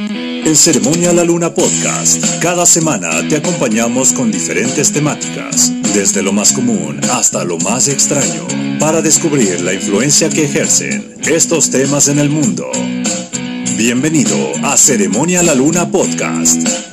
En Ceremonia La Luna Podcast, cada semana te acompañamos con diferentes temáticas, desde lo más común hasta lo más extraño, para descubrir la influencia que ejercen estos temas en el mundo. Bienvenido a Ceremonia La Luna Podcast.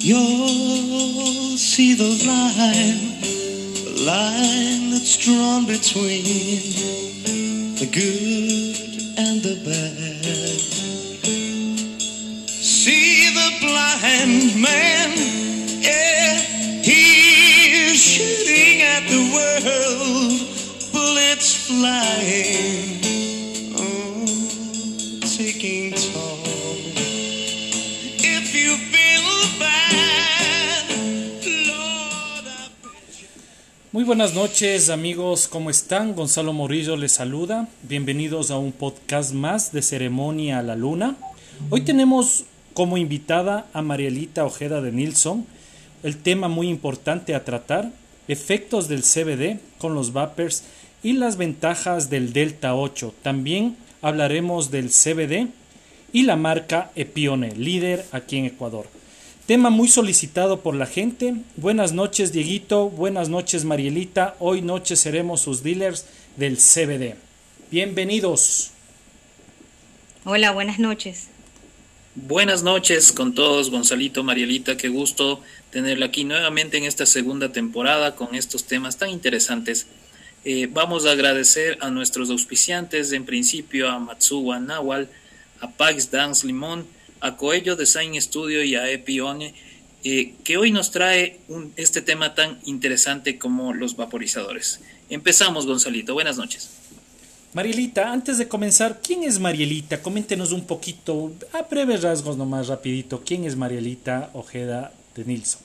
You'll see the line, the line that's drawn between the good and the bad. See the blind man, buenas noches amigos, ¿cómo están? Gonzalo Morillo les saluda. Bienvenidos a un podcast más de Ceremonia a la Luna. Hoy tenemos como invitada a Marielita Ojeda de Nilsson. El tema muy importante a tratar, efectos del CBD con los vapers y las ventajas del Delta 8. También hablaremos del CBD y la marca Epione, líder aquí en Ecuador. Tema muy solicitado por la gente. Buenas noches, Dieguito. Buenas noches, Marielita. Hoy noche seremos sus dealers del CBD. Bienvenidos. Hola, buenas noches. Buenas noches con todos, Gonzalito, Marielita, qué gusto tenerla aquí nuevamente en esta segunda temporada con estos temas tan interesantes. Eh, vamos a agradecer a nuestros auspiciantes, en principio a Matsuwa Nawal, a Pax Dance Limón, a Coello Design Studio y a Epione, eh, que hoy nos trae un- este tema tan interesante como los vaporizadores. Empezamos, Gonzalito, buenas noches. Marielita, antes de comenzar, ¿quién es Marielita? Coméntenos un poquito, a breves rasgos nomás rapidito, ¿quién es Marielita Ojeda de Nilsson?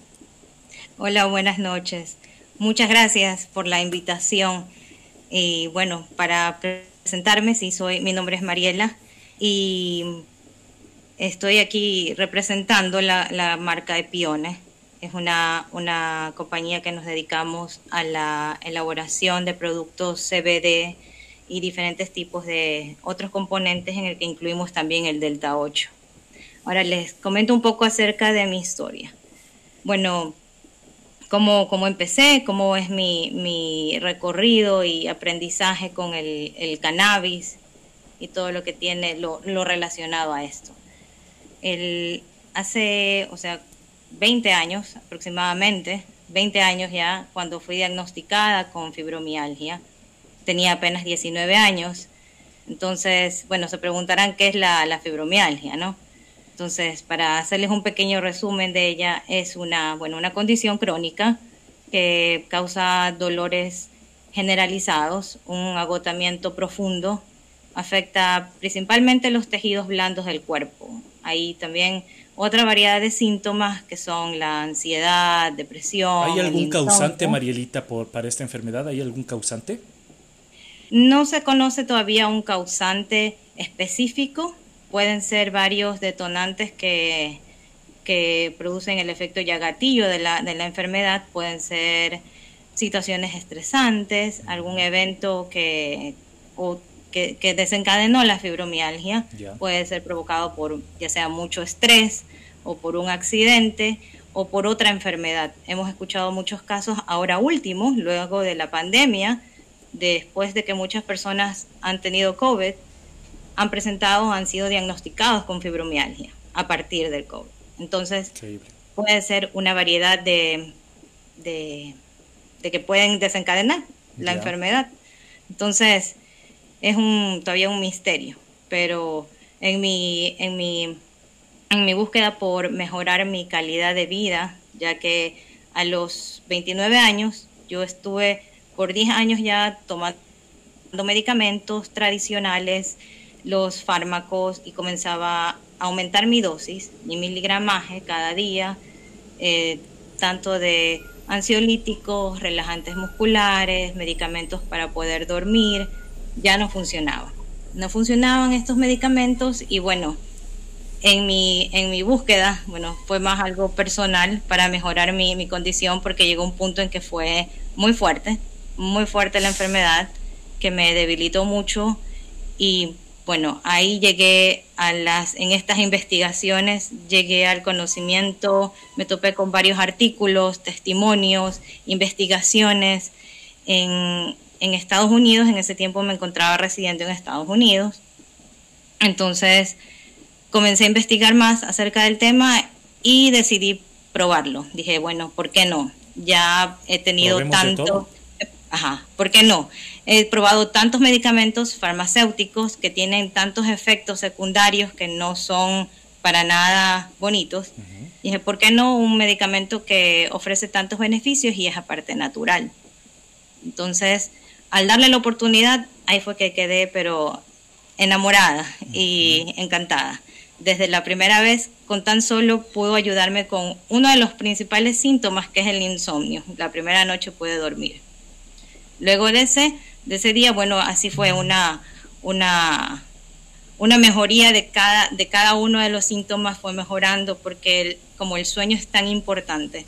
Hola, buenas noches. Muchas gracias por la invitación. Y bueno, para presentarme, sí, soy, mi nombre es Mariela y estoy aquí representando la, marca Epione. Es una, una compañía que nos dedicamos a la elaboración de productos CBD y diferentes tipos de otros componentes en el que incluimos también el Delta 8. Ahora les comento un poco acerca de mi historia. Bueno, cómo, cómo empecé, cómo es mi, mi recorrido y aprendizaje con el, el cannabis y todo lo que tiene lo relacionado a esto. El, hace, o sea, 20 años aproximadamente, 20 años ya, cuando fui diagnosticada con fibromialgia, tenía apenas 19 años. Entonces, bueno, se preguntarán qué es la, fibromialgia, ¿no? Entonces, para hacerles un pequeño resumen de ella, es una, bueno, una condición crónica que causa dolores generalizados, un agotamiento profundo, afecta principalmente los tejidos blandos del cuerpo. Hay también otra variedad de síntomas que son la ansiedad, depresión. ¿Hay algún causante. Marielita, por, para esta enfermedad? ¿Hay algún causante? No se conoce todavía un causante específico. Pueden ser varios detonantes que, que producen el efecto ya gatillo de la, de la enfermedad. Pueden ser situaciones estresantes, algún evento que, o que, que desencadenó la fibromialgia. Puede ser provocado por ya sea mucho estrés o por un accidente o por otra enfermedad. Hemos escuchado muchos casos ahora últimos, luego de la pandemia, después de que muchas personas han tenido COVID, han presentado, han sido diagnosticados con fibromialgia a partir del COVID. Entonces, Increíble. puede ser una variedad de, de, de que pueden desencadenar la enfermedad. Entonces, es un, todavía un misterio, pero en mi, en mi, en mi búsqueda por mejorar mi calidad de vida, ya que a los 29 años yo estuve por 10 años ya tomando medicamentos tradicionales, los fármacos y comenzaba a aumentar mi dosis, mi miligramaje cada día, eh, tanto de ansiolíticos, relajantes musculares, medicamentos para poder dormir, ya no funcionaba. No funcionaban estos medicamentos y bueno, en mi, en mi búsqueda, bueno, fue más algo personal para mejorar mi, mi condición porque llegó un punto en que fue muy fuerte, muy fuerte la enfermedad, que me debilitó mucho y bueno, ahí llegué a las, en estas investigaciones, llegué al conocimiento, me topé con varios artículos, testimonios, investigaciones en, en Estados Unidos, en ese tiempo me encontraba residente en Estados Unidos, entonces comencé a investigar más acerca del tema y decidí probarlo. Dije, bueno, ¿por qué no? Ya he tenido Probemos tanto... Ajá, ¿por qué no? He probado tantos medicamentos farmacéuticos que tienen tantos efectos secundarios que no son para nada bonitos. Dije, ¿por qué no un medicamento que ofrece tantos beneficios y es aparte natural? Entonces, al darle la oportunidad, ahí fue que quedé, pero enamorada y encantada. Desde la primera vez, con tan solo pudo ayudarme con uno de los principales síntomas, que es el insomnio. La primera noche pude dormir. Luego de ese, de ese día, bueno, así fue una, una, una mejoría de cada, de cada uno de los síntomas, fue mejorando, porque el- como el sueño es tan importante,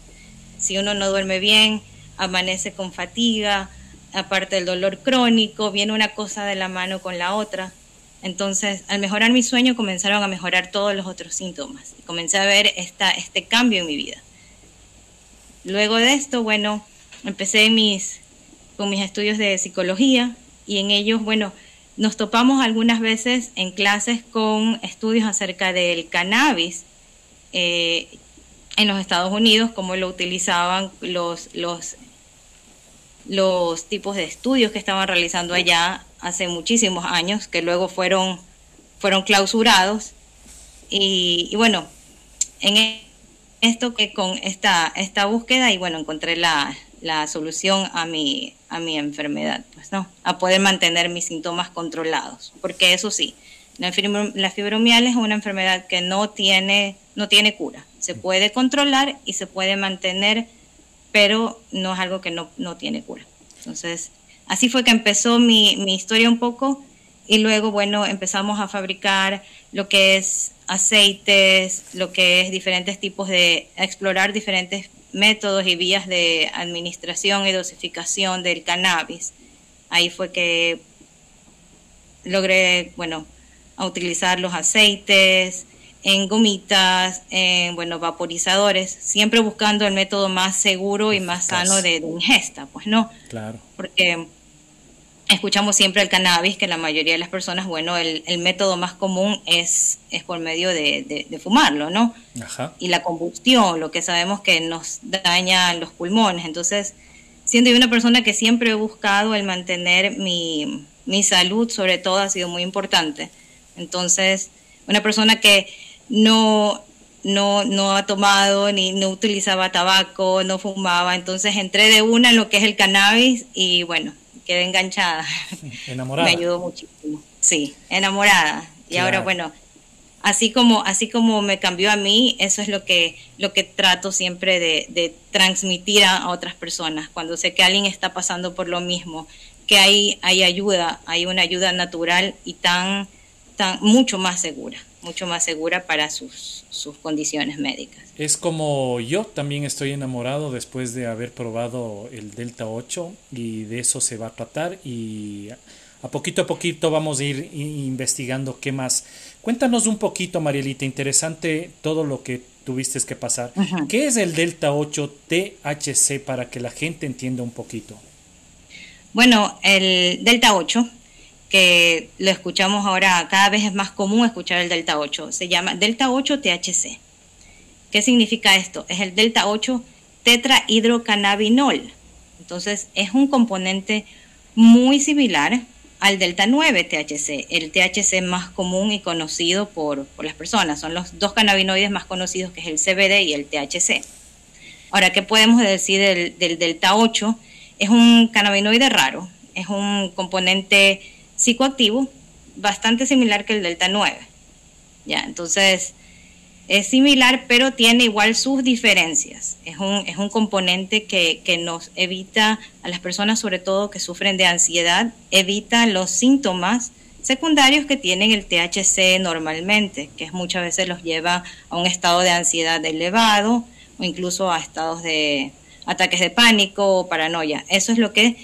si uno no duerme bien, amanece con fatiga, aparte del dolor crónico, viene una cosa de la mano con la otra. Entonces, al mejorar mi sueño, comenzaron a mejorar todos los otros síntomas. Y comencé a ver esta, este cambio en mi vida. Luego de esto, bueno, empecé mis, con mis estudios de psicología y en ellos, bueno, nos topamos algunas veces en clases con estudios acerca del cannabis eh, en los Estados Unidos, cómo lo utilizaban los, los, los tipos de estudios que estaban realizando allá hace muchísimos años, que luego fueron, fueron clausurados. Y, y bueno, en esto que con esta, esta búsqueda y bueno, encontré la, la solución a mi, a mi enfermedad, pues no, a poder mantener mis síntomas controlados, porque eso sí, la fibromialgia es una enfermedad que no tiene, no tiene cura, se puede controlar y se puede mantener, pero no es algo que no, no tiene cura. Entonces, así fue que empezó mi, mi historia un poco y luego, bueno, empezamos a fabricar lo que es aceites, lo que es diferentes tipos de, a explorar diferentes métodos y vías de administración y dosificación del cannabis. Ahí fue que logré, bueno, a utilizar los aceites en gomitas, en, bueno, vaporizadores, siempre buscando el método más seguro y más sano de, de ingesta, pues no, Claro. porque escuchamos siempre el cannabis, que la mayoría de las personas, bueno, el, el método más común es, es por medio de, de- de fumarlo, ¿no? Ajá. Y la combustión, lo que sabemos que nos daña los pulmones. Entonces, siendo yo una persona que siempre he buscado el mantener mi, mi salud, sobre todo, ha sido muy importante. Entonces, una persona que no, no, no ha tomado ni no utilizaba tabaco, no fumaba, entonces entré de una en lo que es el cannabis y bueno, quedé enganchada. Enamorada. Me ayudó muchísimo. Sí, enamorada. Y Claro. ahora, bueno, así como, así como me cambió a mí, eso es lo que, lo que trato siempre de, de transmitir a, a otras personas. Cuando sé que alguien está pasando por lo mismo, que hay, hay ayuda, hay una ayuda natural y tan, tan, mucho más segura, mucho más segura para sus, sus condiciones médicas. Es como yo también estoy enamorado después de haber probado el Delta 8 y de eso se va a tratar y a poquito a poquito vamos a ir investigando qué más. Cuéntanos un poquito, Marielita, interesante todo lo que tuviste que pasar. ¿Qué es el Delta 8 THC para que la gente entienda un poquito? Bueno, el Delta 8, que lo escuchamos ahora, cada vez es más común escuchar el Delta 8, se llama Delta 8 THC. ¿Qué significa esto? Es el delta 8 tetrahidrocannabinol. Entonces, es un componente muy similar al delta 9 THC, el THC más común y conocido por, por, las personas. Son los dos cannabinoides más conocidos que es el CBD y el THC. Ahora, ¿qué podemos decir del, del delta 8? Es un cannabinoide raro, es un componente psicoactivo bastante similar que el delta 9. Ya, entonces es similar, pero tiene igual sus diferencias. Es un, es un componente que, que, nos evita a las personas, sobre todo que sufren de ansiedad, evita los síntomas secundarios que tienen el THC normalmente, que muchas veces los lleva a un estado de ansiedad elevado o incluso a estados de ataques de pánico o paranoia. Eso es lo que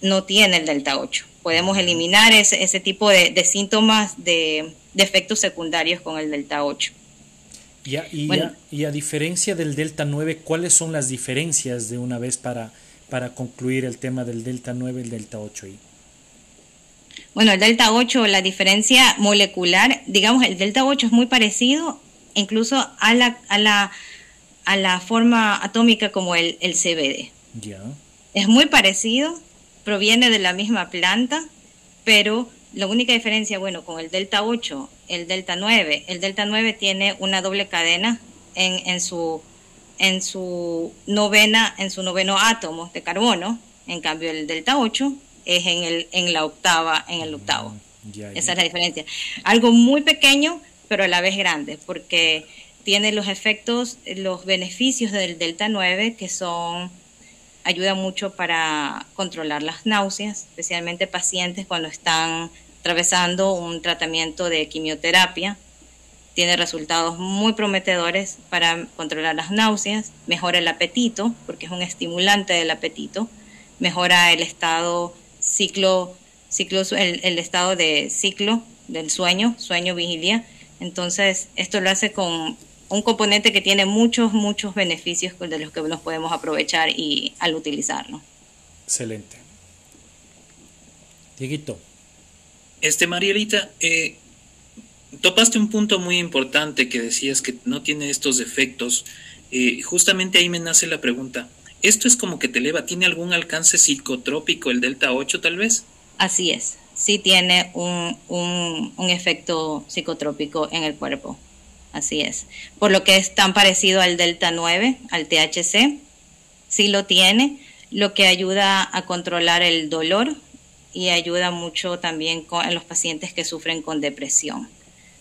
no tiene el delta 8. Podemos eliminar ese, ese tipo de, de síntomas de, de, efectos secundarios con el delta 8. Y a, y, bueno, a, y a, diferencia del delta 9, ¿cuáles son las diferencias de una vez para, para concluir el tema del delta 9 y el delta 8? Ahí? Bueno, el delta 8, la diferencia molecular, digamos, el delta 8 es muy parecido incluso a la, a la, a la forma atómica como el, el CBD. Ya. Es muy parecido, proviene de la misma planta, pero la única diferencia, bueno, con el delta 8, el delta 9, el delta 9 tiene una doble cadena en, en su en su novena, en su noveno átomo de carbono, en cambio el delta 8 es en el en la octava, en el octavo. Ya, ya. Esa es la diferencia. Algo muy pequeño, pero a la vez grande, porque tiene los efectos, los beneficios del delta 9 que son ayuda mucho para controlar las náuseas, especialmente pacientes cuando están atravesando un tratamiento de quimioterapia. Tiene resultados muy prometedores para controlar las náuseas, mejora el apetito, porque es un estimulante del apetito, mejora el estado ciclo, ciclo el, estado de ciclo del sueño, sueño vigilia. Entonces, esto lo hace con un componente que tiene muchos, muchos beneficios de los que nos podemos aprovechar y al utilizarlo. Excelente. Dieguito. Este, Marielita, eh, topaste un punto muy importante que decías que no tiene estos efectos. Eh, justamente ahí me nace la pregunta. ¿Esto es como que te eleva? ¿Tiene algún alcance psicotrópico el delta 8 tal vez? Así es, sí tiene un, un, un efecto psicotrópico en el cuerpo. Así es. Por lo que es tan parecido al delta 9, al THC, sí lo tiene, lo que ayuda a controlar el dolor y ayuda mucho también en los pacientes que sufren con depresión.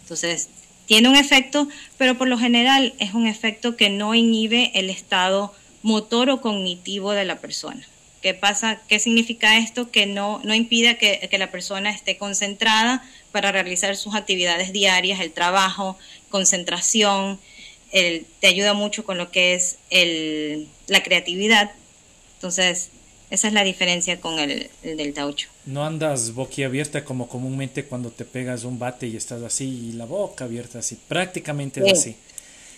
Entonces, tiene un efecto, pero por lo general es un efecto que no inhibe el estado motor o cognitivo de la persona. ¿Qué pasa? ¿Qué significa esto? Que no, no impide que, que la persona esté concentrada para realizar sus actividades diarias, el trabajo, concentración, el, te ayuda mucho con lo que es el, la creatividad. Entonces, esa es la diferencia con el, el, Delta 8. No andas boquiabierta como comúnmente cuando te pegas un bate y estás así, y la boca abierta así, prácticamente Sí. es así.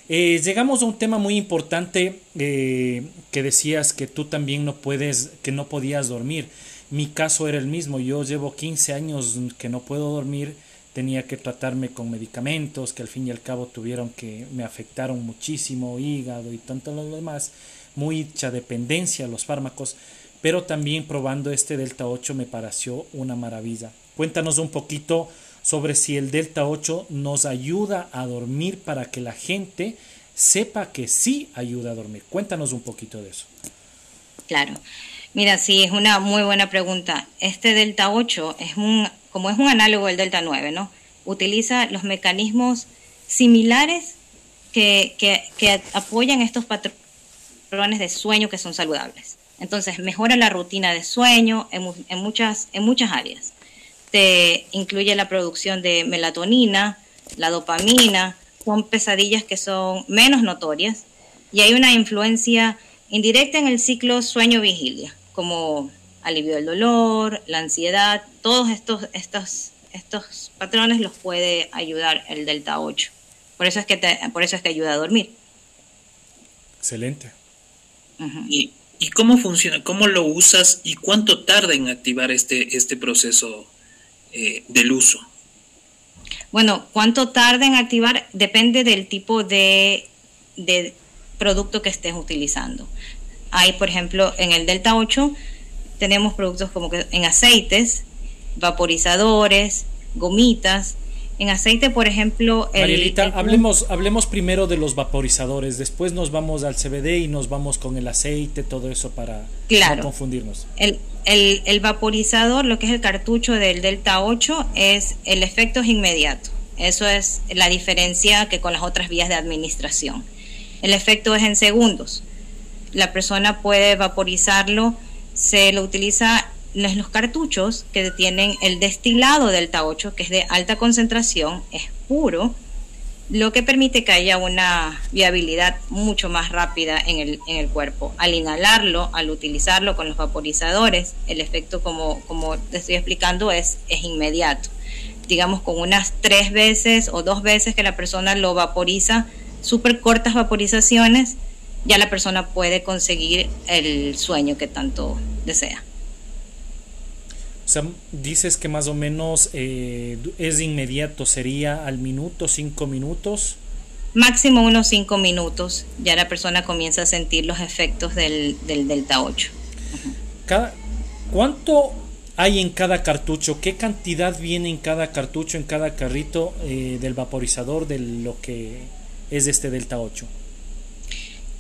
Eh, llegamos a un tema muy importante eh, que decías que tú también no puedes, que no podías dormir. Mi caso era el mismo. Yo llevo 15 años que no puedo dormir. Tenía que tratarme con medicamentos que al fin y al cabo tuvieron que me afectaron muchísimo, hígado y tanto lo demás. Mucha dependencia a los fármacos. Pero también probando este Delta 8 me pareció una maravilla. Cuéntanos un poquito sobre si el Delta 8 nos ayuda a dormir para que la gente sepa que sí ayuda a dormir. Cuéntanos un poquito de eso. Claro. Mira, sí, es una muy buena pregunta. Este Delta 8 es un, como es un análogo del Delta 9, ¿no? Utiliza los mecanismos similares que, que, apoyan estos patrones de sueño que son saludables. Entonces, mejora la rutina de sueño en, en, muchas, en muchas áreas. Te incluye la producción de melatonina, la dopamina, son pesadillas que son menos notorias y hay una influencia indirecta en el ciclo sueño-vigilia, como alivio del dolor, la ansiedad, todos estos, estos, estos patrones los puede ayudar el delta 8. Por eso es que, te, por eso es que ayuda a dormir. Excelente. Uh -huh. ¿Y, ¿Y cómo funciona? ¿Cómo lo usas? ¿Y cuánto tarda en activar este, este proceso eh, del uso? Bueno, cuánto tarda en activar depende del tipo de de producto que estés utilizando. Hay, por ejemplo, en el Delta 8 tenemos productos como que en aceites, vaporizadores, gomitas. En aceite, por ejemplo, el, Marielita, el- hablemos, hablemos primero de los vaporizadores, después nos vamos al CBD y nos vamos con el aceite, todo eso para Claro. no confundirnos. El, el- el vaporizador, lo que es el cartucho del Delta 8, es el efecto es inmediato. Eso es la diferencia que con las otras vías de administración. El efecto es en segundos. La persona puede vaporizarlo, se lo utiliza los, cartuchos que tienen el destilado Delta 8, que es de alta concentración, es puro, lo que permite que haya una viabilidad mucho más rápida en el, en el cuerpo. Al inhalarlo, al utilizarlo con los vaporizadores, el efecto, como, como te estoy explicando, es, es inmediato. Digamos, con unas tres veces o dos veces que la persona lo vaporiza, súper cortas vaporizaciones, ya la persona puede conseguir el sueño que tanto desea. O sea, dices que más o menos eh, es inmediato, sería al minuto, cinco minutos. Máximo unos cinco minutos, ya la persona comienza a sentir los efectos del, del Delta 8. Cada, ¿Cuánto hay en cada cartucho? ¿Qué cantidad viene en cada cartucho, en cada carrito eh, del vaporizador de lo que es este Delta 8?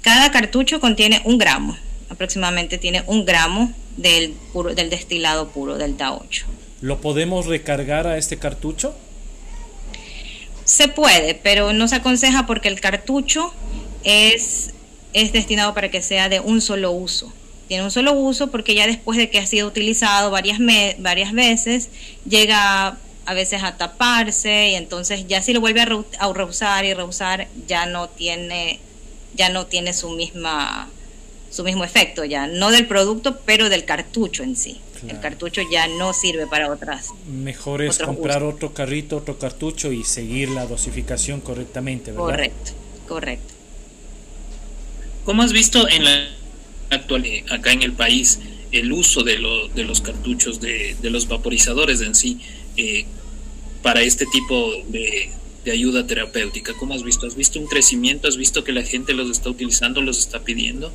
Cada cartucho contiene un gramo, aproximadamente tiene un gramo del, puro, del destilado puro, Delta 8. ¿Lo podemos recargar a este cartucho? Se puede, pero no se aconseja porque el cartucho es, es destinado para que sea de un solo uso. Tiene un solo uso porque ya después de que ha sido utilizado varias, me- varias veces, llega a veces a taparse y entonces ya si lo vuelve a, reu- a reusar y reusar, ya no tiene, ya no tiene su misma su mismo efecto ya, no del producto, pero del cartucho en sí. Claro. El cartucho ya no sirve para otras. Mejor es comprar otro carrito, otro cartucho y seguir la dosificación correctamente, ¿verdad? Correcto, correcto. ¿Cómo has visto en la actualidad, acá en el país, el uso de, lo- de los cartuchos, de, de los vaporizadores en sí, eh, para este tipo de, de ayuda terapéutica? ¿Cómo has visto? ¿Has visto un crecimiento? ¿Has visto que la gente los está utilizando, los está pidiendo?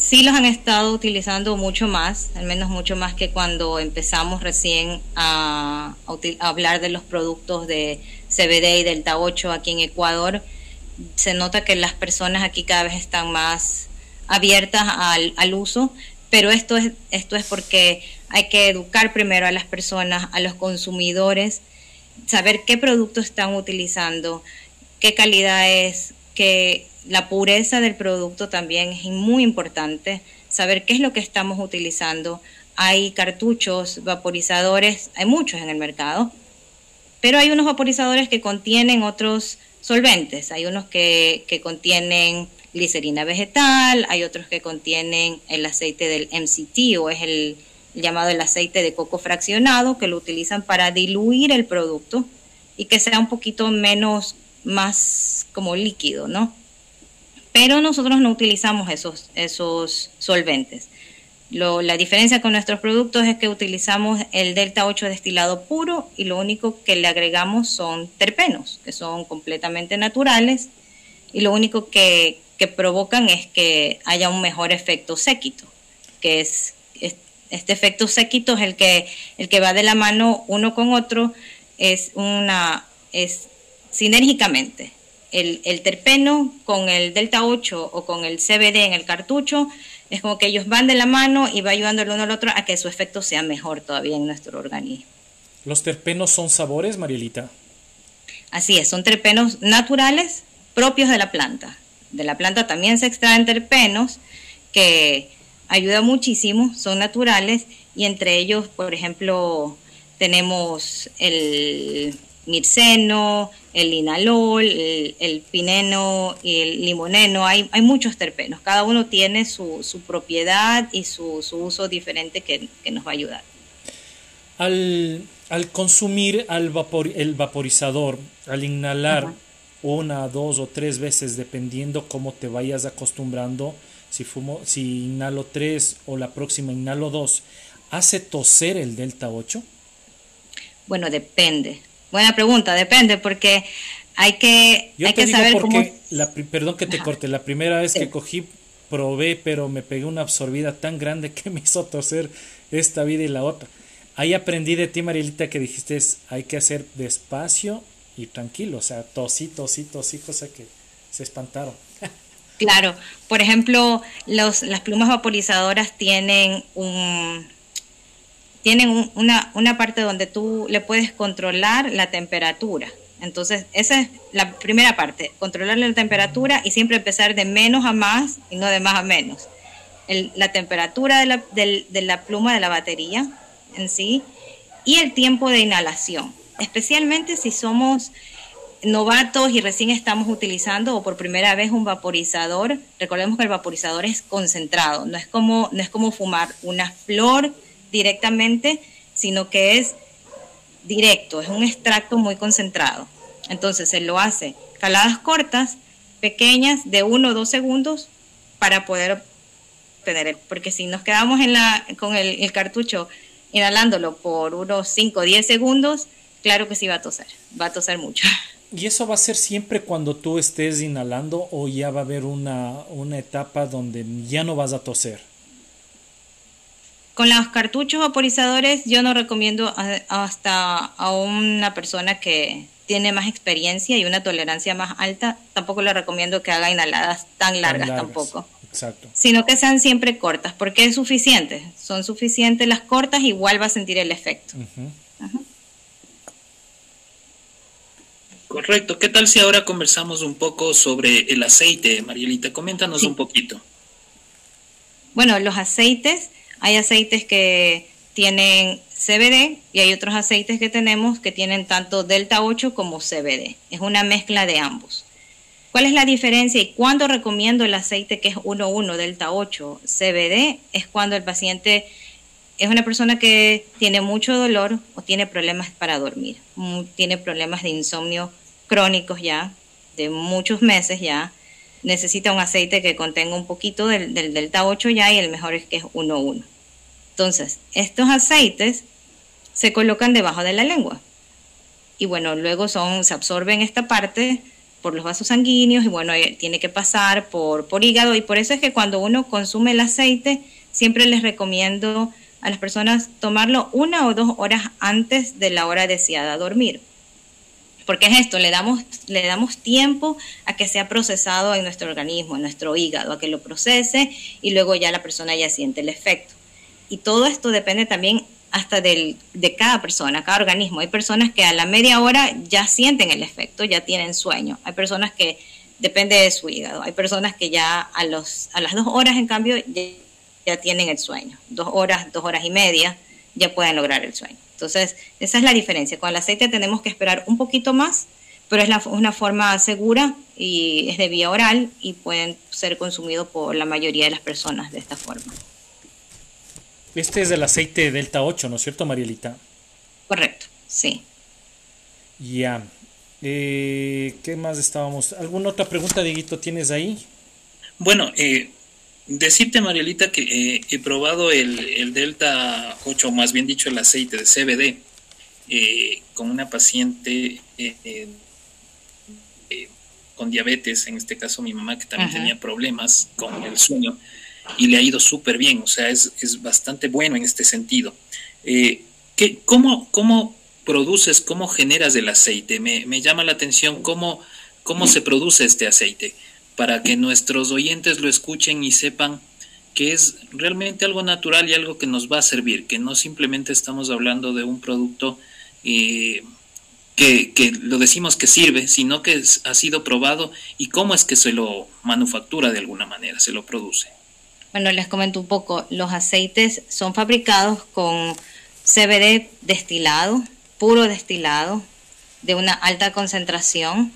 Sí los han estado utilizando mucho más, al menos mucho más que cuando empezamos recién a, hablar de los productos de CBD y Delta 8 aquí en Ecuador. Se nota que las personas aquí cada vez están más abiertas al, al uso, pero esto es, esto es porque hay que educar primero a las personas, a los consumidores, saber qué productos están utilizando, qué calidad es, que la pureza del producto también es muy importante, saber qué es lo que estamos utilizando. Hay cartuchos, vaporizadores, hay muchos en el mercado, pero hay unos vaporizadores que contienen otros solventes, hay unos que, contienen glicerina vegetal, hay otros que contienen el aceite del MCT o es el, el llamado el aceite de coco fraccionado, que lo utilizan para diluir el producto y que sea un poquito menos, más como líquido, ¿no? Pero nosotros no utilizamos esos, esos solventes. Lo, la diferencia con nuestros productos es que utilizamos el Delta 8 destilado puro y lo único que le agregamos son terpenos, que son completamente naturales y lo único que, que provocan es que haya un mejor efecto séquito, que es, es- este efecto séquito es el que, el que va de la mano uno con otro, es una es sinérgicamente. El, el terpeno con el delta 8 o con el CBD en el cartucho es como que ellos van de la mano y va ayudando el uno al otro a que su efecto sea mejor todavía en nuestro organismo. ¿Los terpenos son sabores, Marielita? Así es, son terpenos naturales propios de la planta. De la planta también se extraen terpenos que ayudan muchísimo, son naturales y entre ellos, por ejemplo, tenemos el mirceno, el linalol, el, el pineno y el limoneno. Hay, hay muchos terpenos, cada uno tiene su, su propiedad y su, su uso diferente que, que nos va a ayudar. Al, al consumir al vapor, el vaporizador, al inhalar Ajá. una, dos o tres veces, dependiendo cómo te vayas acostumbrando, si, fumo, si inhalo tres o la próxima inhalo dos, ¿hace toser el Delta 8? Bueno, depende. Buena pregunta, depende, porque hay que, Yo hay te que digo saber porque, cómo... la, perdón que te Ajá. corte, la primera vez Sí. que cogí, probé, pero me pegué una absorbida tan grande que me hizo toser esta vida y la otra. Ahí aprendí de ti, Marielita, que dijiste es, hay que hacer despacio y tranquilo, o sea, tosí, tosí, tosí, cosa que se espantaron. Claro, por ejemplo, los, las plumas vaporizadoras tienen un tienen un- una, una parte donde tú le puedes controlar la temperatura. Entonces, esa es la primera parte, controlar la temperatura y siempre empezar de menos a más y no de más a menos. El- la temperatura de la, del- de la pluma de la batería en sí y el tiempo de inhalación, especialmente si somos novatos y recién estamos utilizando o por primera vez un vaporizador, recordemos que el vaporizador es concentrado, no es como, no es como fumar una flor directamente, sino que es directo, es un extracto muy concentrado. Entonces se lo hace caladas cortas, pequeñas, de uno o dos segundos, para poder obtener el, porque si nos quedamos en la, con el, el cartucho inhalándolo por unos 5 o 10 segundos, claro que sí va a toser, va a toser mucho. ¿Y eso va a ser siempre cuando tú estés inhalando o ya va a haber una, una etapa donde ya no vas a toser? Con los cartuchos vaporizadores yo no recomiendo a- hasta a una persona que tiene más experiencia y una tolerancia más alta, tampoco le recomiendo que haga inhaladas tan largas, Tan tampoco, Exacto. sino que sean siempre cortas, porque es suficiente, son suficientes las cortas, igual va a sentir el efecto. Correcto. ¿Qué tal si ahora conversamos un poco sobre el aceite, Marielita? Coméntanos Sí. un poquito. Bueno, los aceites, hay aceites que tienen CBD y hay otros aceites que tenemos que tienen tanto delta 8 como CBD. Es una mezcla de ambos. ¿Cuál es la diferencia y cuándo recomiendo el aceite que es 1,1 delta 8 CBD? Es cuando el paciente es una persona que tiene mucho dolor o tiene problemas para dormir, tiene problemas de insomnio crónicos ya, de muchos meses ya, necesita un aceite que contenga un poquito del, del delta 8 ya y el mejor es que es 1,1. Entonces, estos aceites se colocan debajo de la lengua y bueno, luego son, se absorben esta parte por los vasos sanguíneos y bueno, eh, tiene que pasar por, por hígado y por eso es que cuando uno consume el aceite, siempre les recomiendo a las personas tomarlo una o dos horas antes de la hora deseada dormir. Porque es esto, le damos, le damos tiempo a que sea procesado en nuestro organismo, en nuestro hígado, a que lo procese y luego ya la persona ya siente el efecto. Y todo esto depende también hasta del, de cada persona, cada organismo. Hay personas que a la media hora ya sienten el efecto, ya tienen sueño. Hay personas que depende de su hígado. Hay personas que ya a, los, a las dos horas, en cambio, ya, ya tienen el sueño. Dos horas, dos horas y media, ya pueden lograr el sueño. Entonces, esa es la diferencia. Con el aceite tenemos que esperar un poquito más, pero es la- una forma segura y es de vía oral y pueden ser consumidos por la mayoría de las personas de esta forma. Este es el aceite Delta 8, ¿no es cierto, Marielita? Correcto, sí. Ya. Eh, ¿Qué más estábamos? ¿Alguna otra pregunta, Dieguito, tienes ahí? Bueno, eh, decirte, Marielita, que eh, he probado el, el Delta 8, o más bien dicho, el aceite de CBD, eh, con una paciente eh, eh, eh, con diabetes, en este caso mi mamá, que también Ajá. tenía problemas con el sueño, y le ha ido súper bien, o sea, es, es bastante bueno en este sentido. Eh, ¿qué, cómo, ¿Cómo produces, cómo generas el aceite? Me, me llama la atención cómo, cómo se produce este aceite, para que nuestros oyentes lo escuchen y sepan que es realmente algo natural y algo que nos va a servir, que no simplemente estamos hablando de un producto eh, que, que lo decimos que sirve, sino que ha sido probado y cómo es que se lo manufactura de alguna manera, se lo produce. Bueno, les comento un poco. Los aceites son fabricados con CBD destilado, puro destilado, de una alta concentración.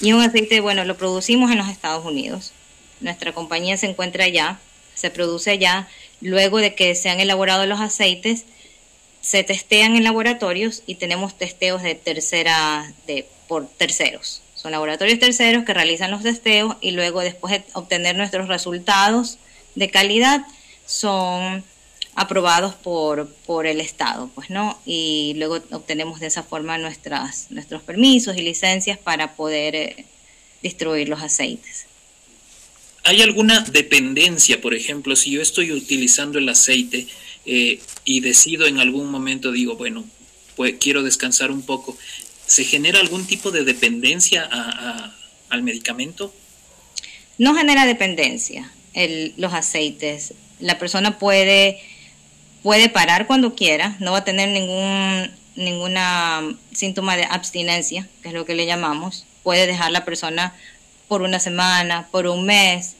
Y un aceite, bueno, lo producimos en los Estados Unidos. Nuestra compañía se encuentra allá, se produce allá. Luego de que se han elaborado los aceites, se testean en laboratorios y tenemos testeos de tercera, de, por terceros. Son laboratorios terceros que realizan los testeos y luego después de obtener nuestros resultados de calidad son aprobados por, por el Estado, pues, ¿no? Y luego obtenemos de esa forma nuestras, nuestros permisos y licencias para poder eh, distribuir los aceites. ¿Hay alguna dependencia, por ejemplo, si yo estoy utilizando el aceite eh, y decido en algún momento, digo, bueno, pues quiero descansar un poco, ¿se genera algún tipo de dependencia a- a- al medicamento? No genera dependencia el- los aceites. La persona puede, puede parar cuando quiera, no va a tener ningún ninguna síntoma de abstinencia, que es lo que le llamamos. Puede dejar la persona por una semana, por un mes.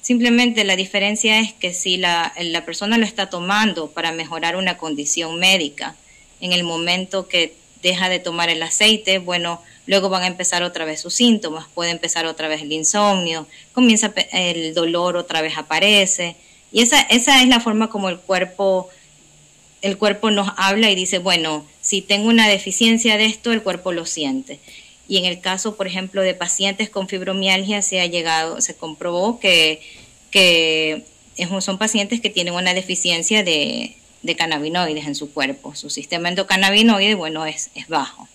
Simplemente la diferencia es que si la, la persona lo está tomando para mejorar una condición médica, en el momento que deja de tomar el aceite, bueno, luego van a empezar otra vez sus síntomas, puede empezar otra vez el insomnio, comienza el dolor otra vez aparece. Y esa, esa es la forma como el cuerpo, el cuerpo nos habla y dice, bueno, si tengo una deficiencia de esto, el cuerpo lo siente. Y en el caso, por ejemplo, de pacientes con fibromialgia, se ha llegado, se comprobó que, que son pacientes que tienen una deficiencia de, de cannabinoides en su cuerpo. Su sistema endocannabinoide, bueno, es, es bajo.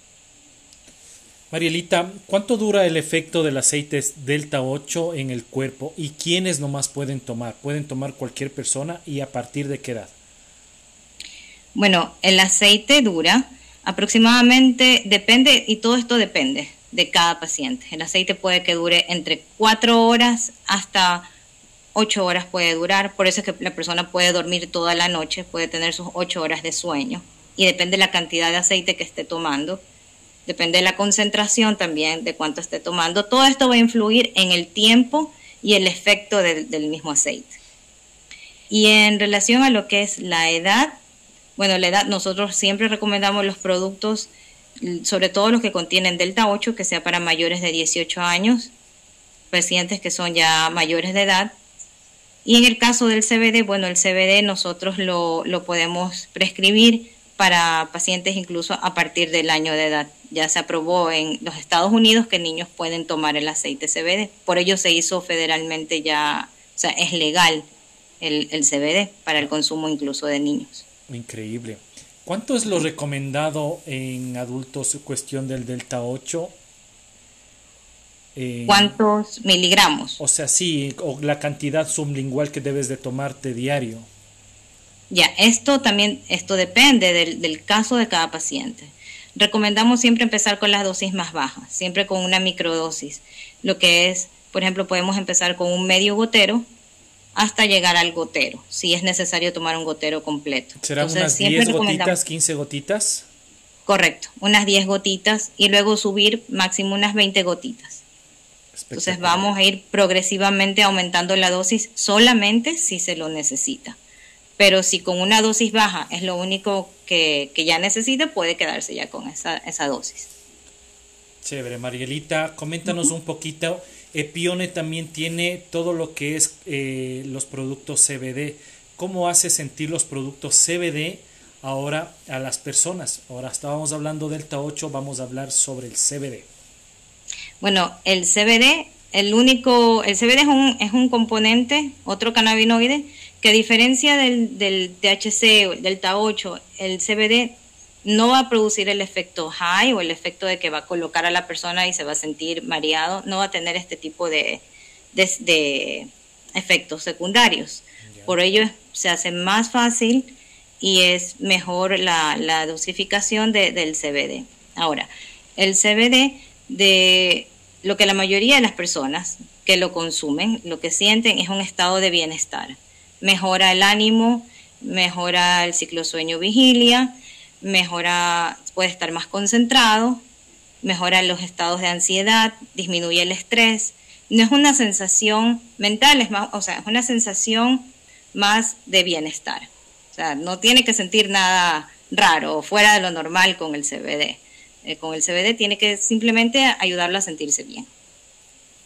Marielita, ¿cuánto dura el efecto del aceite Delta 8 en el cuerpo y quiénes nomás pueden tomar? ¿Pueden tomar cualquier persona y a partir de qué edad? Bueno, el aceite dura aproximadamente, depende, y todo esto depende de cada paciente. El aceite puede que dure entre 4 horas hasta 8 horas puede durar, por eso es que la persona puede dormir toda la noche, puede tener sus 8 horas de sueño, y depende de la cantidad de aceite que esté tomando, depende de la concentración también, de cuánto esté tomando. Todo esto va a influir en el tiempo y el efecto del, mismo aceite. Y en relación a lo que es la edad, bueno, la edad, nosotros siempre recomendamos los productos, sobre todo los que contienen Delta 8, que sea para mayores de 18 años, pacientes que son ya mayores de edad. Y en el caso del CBD, bueno, el CBD nosotros lo podemos prescribir para pacientes incluso a partir del año de edad. Ya se aprobó en los Estados Unidos que niños pueden tomar el aceite CBD. Por ello se hizo federalmente ya, o sea, es legal el, el CBD para el consumo incluso de niños. Increíble. ¿Cuánto es lo recomendado en adultos cuestión del Delta 8? Eh, ¿Cuántos miligramos? O sea, sí, o la cantidad sublingual que debes de tomarte diario. Ya, esto también, esto depende del, del caso de cada paciente. Recomendamos siempre empezar con las dosis más bajas, siempre con una microdosis. Lo que es, por ejemplo, podemos empezar con un medio gotero hasta llegar al gotero, si es necesario tomar un gotero completo. ¿Serán Entonces, unas siempre 10 recomendamos- gotitas, 15 gotitas? Correcto, unas 10 gotitas y luego subir máximo unas 20 gotitas. Entonces vamos a ir progresivamente aumentando la dosis solamente si se lo necesita. Pero si con una dosis baja es lo único que, que ya necesita, puede quedarse ya con esa, esa dosis. Chévere, Marielita, coméntanos un poquito. Epione también tiene todo lo que es eh, los productos CBD. ¿Cómo hace sentir los productos CBD ahora a las personas? Ahora estábamos hablando Delta 8, vamos a hablar sobre el CBD. Bueno, el CBD, el único, el CBD es un, es un componente, otro cannabinoide, que a diferencia del, del THC o el Delta 8, el CBD no va a producir el efecto high o el efecto de que va a colocar a la persona y se va a sentir mareado, no va a tener este tipo de, de, de efectos secundarios. Por ello se hace más fácil y es mejor la, la dosificación de, del CBD. Ahora, el CBD de lo que la mayoría de las personas que lo consumen, lo que sienten es un estado de bienestar. Mejora el ánimo, mejora el ciclo sueño-vigilia, mejora, puede estar más concentrado, mejora los estados de ansiedad, disminuye el estrés. No es una sensación mental, es más, o sea, es una sensación más de bienestar. O sea, no tiene que sentir nada raro o fuera de lo normal con el CBD. Eh, con el CBD tiene que simplemente ayudarlo a sentirse bien.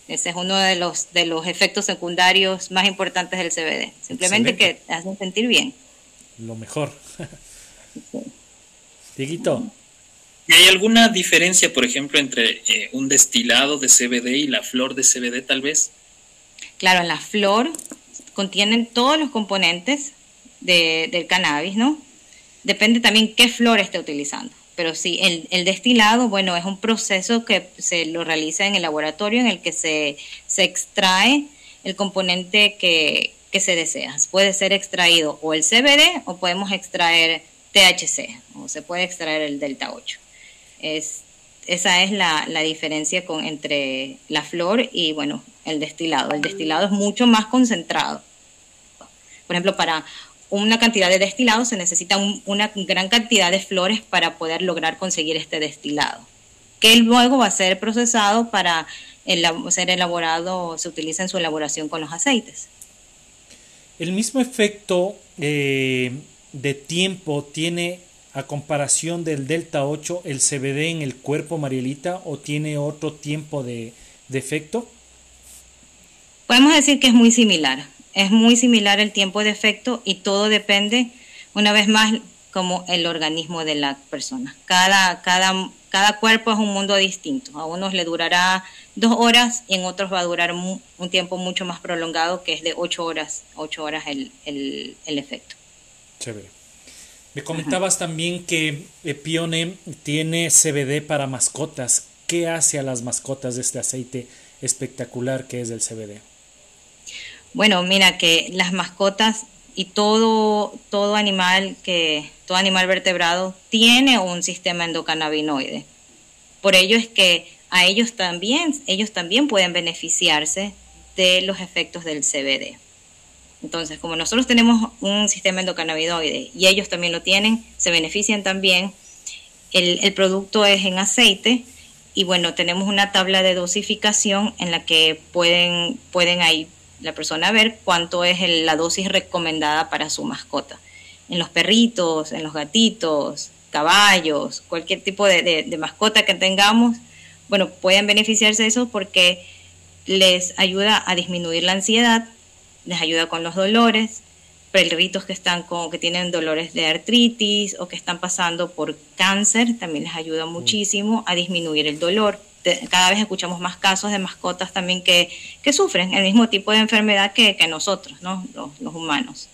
Ese es uno de los, de los efectos secundarios más importantes del CBD. Simplemente Excelente. que te hacen sentir bien. Lo mejor. Dieguito, ¿Y hay alguna diferencia, por ejemplo, entre eh, un destilado de CBD y la flor de CBD tal vez? Claro, la flor contienen todos los componentes de- del cannabis, ¿no? Depende también qué flor esté utilizando. Pero sí, el, el destilado, bueno, es un proceso que se lo realiza en el laboratorio en el que se, se extrae el componente que, que se desea. Puede ser extraído o el CBD o podemos extraer THC o se puede extraer el delta 8. Es, esa es la, la diferencia con, entre la flor y, bueno, el destilado. El destilado es mucho más concentrado. Por ejemplo, para una cantidad de destilado se necesita un- una gran cantidad de flores para poder lograr conseguir este destilado, que luego va a ser procesado para elab- ser elaborado, se utiliza en su elaboración con los aceites. El mismo efecto eh, de tiempo tiene a comparación del delta 8 el CBD en el cuerpo, Marielita, o tiene otro tiempo de, de efecto? Podemos decir que es muy similar, es muy similar el tiempo de efecto y todo depende, una vez más, como el organismo de la persona. Cada, cada, cada cuerpo es un mundo distinto. A unos le durará dos horas y en otros va a durar un tiempo mucho más prolongado, que es de ocho horas, ocho horas el, el, el efecto. Chévere. Me comentabas también que Epione tiene CBD para mascotas. ¿Qué hace a las mascotas de este aceite espectacular que es el CBD? Bueno, mira que las mascotas y todo, todo animal que, todo animal vertebrado tiene un sistema endocannabinoide. Por ello es que a ellos también, ellos también pueden beneficiarse de los efectos del CBD. Entonces, como nosotros tenemos un sistema endocannabinoide y ellos también lo tienen, se benefician también. El, el producto es en aceite y bueno, tenemos una tabla de dosificación en la que pueden, pueden ahí la persona ver cuánto es el- la dosis recomendada para su mascota. En los perritos, en los gatitos, caballos, cualquier tipo de, de- de mascota que tengamos, bueno, pueden beneficiarse de eso porque les ayuda a disminuir la ansiedad, les ayuda con los dolores, perritos que están con, que tienen dolores de artritis o que están pasando por cáncer, también les ayuda muchísimo a disminuir el dolor. Te- Cada vez escuchamos más casos de mascotas también que, que sufren el mismo tipo de enfermedad que, que nosotros, ¿no? Los, los humanos.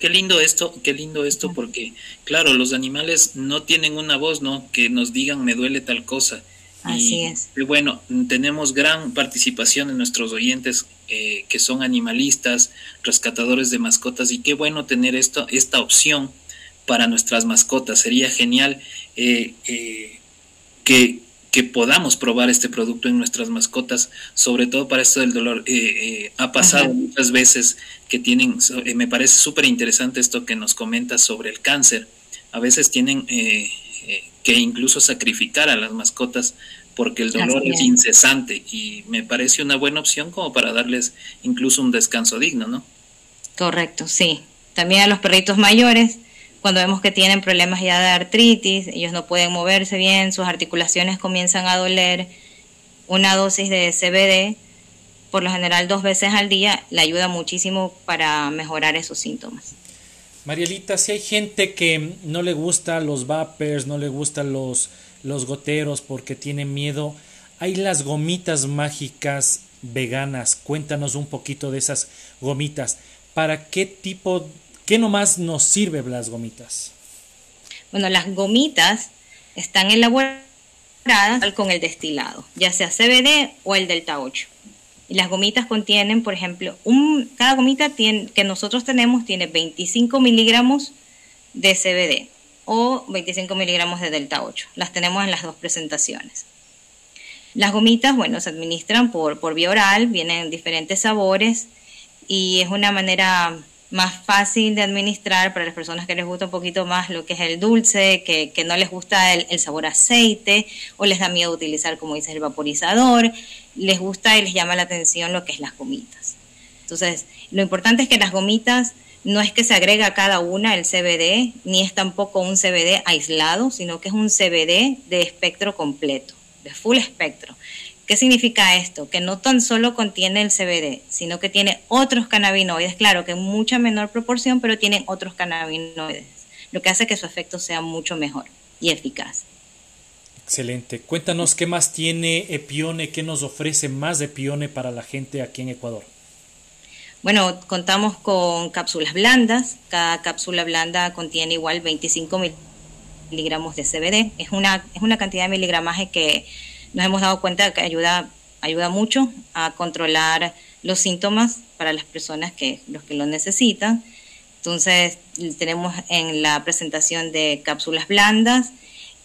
Qué lindo esto, qué lindo esto, porque claro, los animales no tienen una voz, ¿no? Que nos digan me duele tal cosa. Así y, es. y bueno, tenemos gran participación en nuestros oyentes eh, que son animalistas, rescatadores de mascotas, y qué bueno tener esto, esta opción para nuestras mascotas. Sería genial eh, eh, que, que podamos probar este producto en nuestras mascotas, sobre todo para esto del dolor. Eh, eh, ha pasado Ajá. muchas veces que tienen, eh, me parece súper interesante esto que nos comentas sobre el cáncer. A veces tienen que incluso sacrificar a las mascotas porque el dolor es. incesante y me parece una buena opción como para darles incluso un descanso digno, ¿no? Correcto, sí. También a los perritos mayores, cuando vemos que tienen problemas ya de artritis, ellos no pueden moverse bien, sus articulaciones comienzan a doler, una dosis de CBD, por lo general dos veces al día, le ayuda muchísimo para mejorar esos síntomas. Marielita, si hay gente que no le gusta los vapers, no le gustan los, los goteros porque tiene miedo, hay las gomitas mágicas veganas. Cuéntanos un poquito de esas gomitas. ¿Para qué tipo, qué nomás nos sirve las gomitas? Bueno, las gomitas están elaboradas con el destilado, ya sea CBD o el delta 8. Y las gomitas contienen, por ejemplo, un, cada gomita que nosotros tenemos tiene 25 miligramos de CBD o 25 miligramos de delta 8. Las tenemos en las dos presentaciones. Las gomitas, bueno, se administran por, por vía oral, vienen en diferentes sabores y es una manera más fácil de administrar para las personas que les gusta un poquito más lo que es el dulce, que, que no les gusta el, el sabor aceite o les da miedo utilizar, como dices, el vaporizador, les gusta y les llama la atención lo que es las gomitas. Entonces, lo importante es que las gomitas no es que se agrega a cada una el CBD, ni es tampoco un CBD aislado, sino que es un CBD de espectro completo, de full espectro. ¿Qué significa esto? Que no tan solo contiene el CBD, sino que tiene otros cannabinoides, claro que en mucha menor proporción, pero tienen otros cannabinoides, lo que hace que su efecto sea mucho mejor y eficaz. Excelente. Cuéntanos qué más tiene Epione, qué nos ofrece más de Epione para la gente aquí en Ecuador. Bueno, contamos con cápsulas blandas. Cada cápsula blanda contiene igual 25 miligramos de CBD. Es una, es una cantidad de miligramaje que nos hemos dado cuenta que ayuda, ayuda mucho a controlar los síntomas para las personas que, los que lo necesitan. Entonces, tenemos en la presentación de cápsulas blandas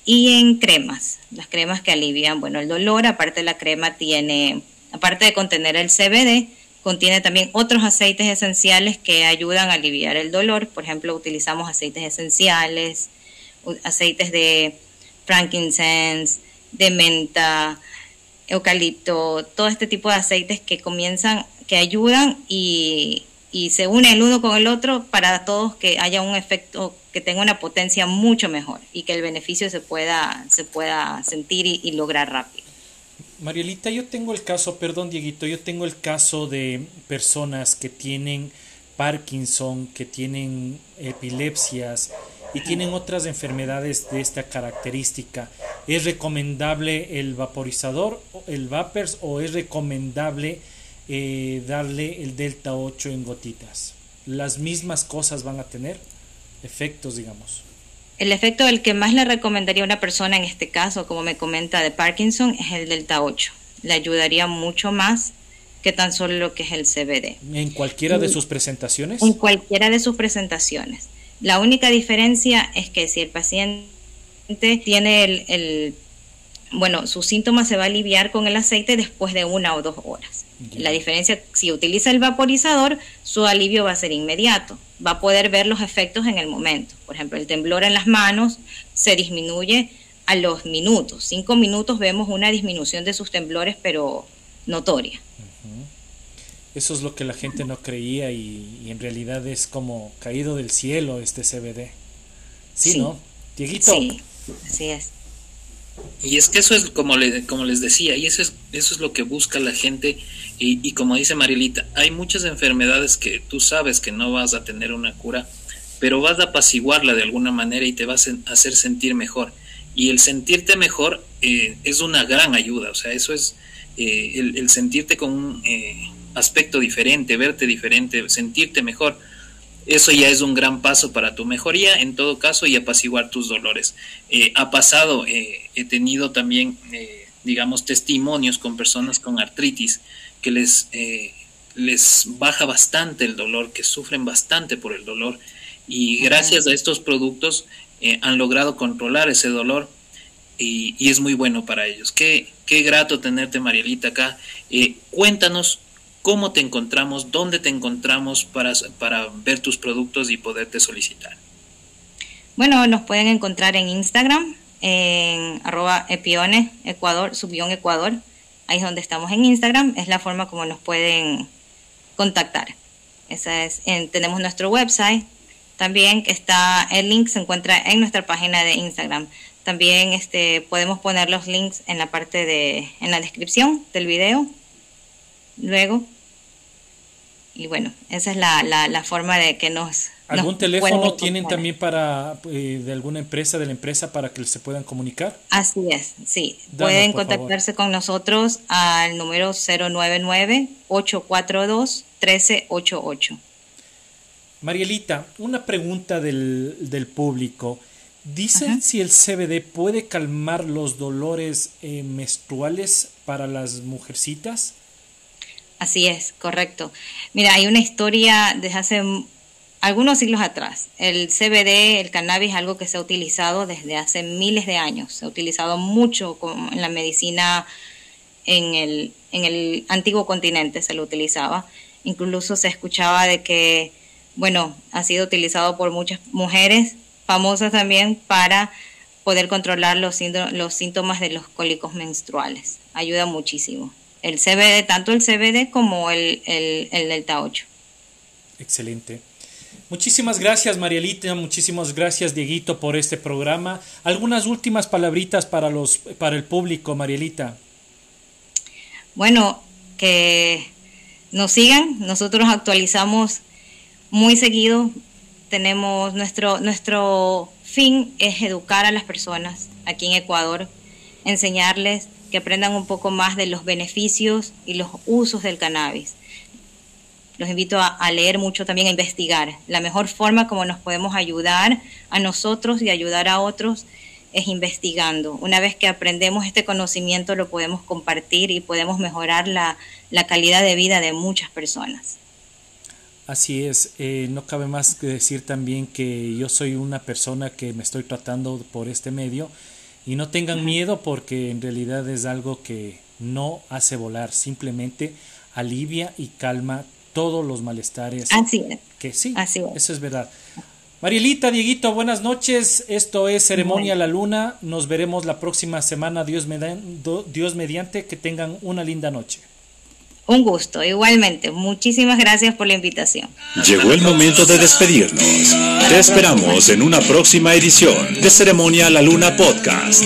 y en cremas, las cremas que alivian, bueno, el dolor, aparte la crema tiene, aparte de contener el CBD, Contiene también otros aceites esenciales que ayudan a aliviar el dolor. Por ejemplo, utilizamos aceites esenciales, aceites de frankincense, de menta, eucalipto, todo este tipo de aceites que comienzan, que ayudan y, y se unen el uno con el otro para todos que haya un efecto que tenga una potencia mucho mejor y que el beneficio se pueda, se pueda sentir y lograr rápido. Marielita, yo tengo el caso, perdón Dieguito, yo tengo el caso de personas que tienen Parkinson, que tienen epilepsias y tienen otras enfermedades de esta característica. ¿Es recomendable el vaporizador, el Vapers, o es recomendable eh, darle el Delta 8 en gotitas? ¿Las mismas cosas van a tener efectos, digamos? El efecto del que más le recomendaría a una persona en este caso, como me comenta de Parkinson, es el delta 8. Le ayudaría mucho más que tan solo lo que es el CBD. ¿En cualquiera de sus presentaciones? En cualquiera de sus presentaciones. La única diferencia es que si el paciente tiene el, el bueno, su síntoma se va a aliviar con el aceite después de una o dos horas. La diferencia, si utiliza el vaporizador, su alivio va a ser inmediato. Va a poder ver los efectos en el momento. Por ejemplo, el temblor en las manos se disminuye a los minutos. Cinco minutos vemos una disminución de sus temblores, pero notoria. Eso es lo que la gente no creía y, en realidad es como caído del cielo este CBD. Sí, ¿no? Dieguito. Sí, así es. Y es que eso es como, le, como les decía, y eso es, eso es lo que busca la gente. Y, y como dice Marilita, hay muchas enfermedades que tú sabes que no vas a tener una cura, pero vas a apaciguarla de alguna manera y te vas a hacer sentir mejor. Y el sentirte mejor eh, es una gran ayuda, o sea, eso es eh, el, el, sentirte con un eh, aspecto diferente, verte diferente, sentirte mejor eso ya es un gran paso para tu mejoría, en todo caso, y apaciguar tus dolores. Eh, ha pasado, eh, he tenido también, eh, digamos, testimonios con personas con artritis que les, les baja bastante el dolor, que sufren bastante por el dolor, y gracias a estos productos han logrado controlar ese dolor. Y, y, es muy bueno para ellos. Qué, qué grato tenerte, Marielita, acá. cuéntanos cómo te encontramos, dónde te encontramos para, para ver tus productos y poderte solicitar. Bueno, nos pueden encontrar en Instagram, en arroba epione, Ecuador, subión Ecuador. Ahí es donde estamos en Instagram, es la forma como nos pueden contactar. Esa es, tenemos nuestro website, también está el link se encuentra en nuestra página de Instagram. También este podemos poner los links en la parte de en la descripción del video luego. Y bueno, esa es la, la, forma de que nos... ¿Algún teléfono tienen también para eh, de alguna empresa, de la empresa, para que se puedan comunicar? Así es, sí. Pueden contactarse con nosotros al número 099-842-1388. Marielita, una pregunta del, del público. Dicen si el CBD puede calmar los dolores eh, menstruales para las mujercitas. Así es, correcto. Mira, hay una historia desde hace algunos siglos atrás. El CBD, el cannabis, algo que se ha utilizado desde hace miles de años. Se ha utilizado mucho en la medicina en el, en el antiguo continente, se lo utilizaba. Incluso se escuchaba de que, bueno, ha sido utilizado por muchas mujeres famosas también para poder controlar los, los síntomas de los cólicos menstruales. Ayuda muchísimo el CBD, tanto el CBD como el, el, el Delta 8. Excelente. Muchísimas gracias Marielita, muchísimas gracias Dieguito por este programa. Algunas últimas palabritas para los para el público, Marielita. Bueno, que nos sigan, nosotros actualizamos muy seguido. Tenemos nuestro nuestro fin es educar a las personas aquí en Ecuador, enseñarles que aprendan un poco más de los beneficios y los usos del cannabis. los invito a, leer mucho también, a investigar. La mejor forma como nos podemos ayudar a nosotros y ayudar a otros es investigando. Una vez que aprendemos este conocimiento lo podemos compartir y podemos mejorar la, la calidad de vida de muchas personas. Así es, eh, no cabe más que decir también que yo soy una persona que me estoy tratando por este medio y no tengan miedo porque en realidad es algo que no hace volar, simplemente alivia y calma todos los malestares. Así es. Que sí, Así es. eso es verdad. Marielita, Dieguito, buenas noches. Esto es Ceremonia la Luna. Nos veremos la próxima semana, Dios, Dios mediante. Que tengan una linda noche. Un gusto, igualmente. Muchísimas gracias por la invitación. Llegó el momento de despedirnos. Te esperamos en una próxima edición de Ceremonia la Luna Podcast.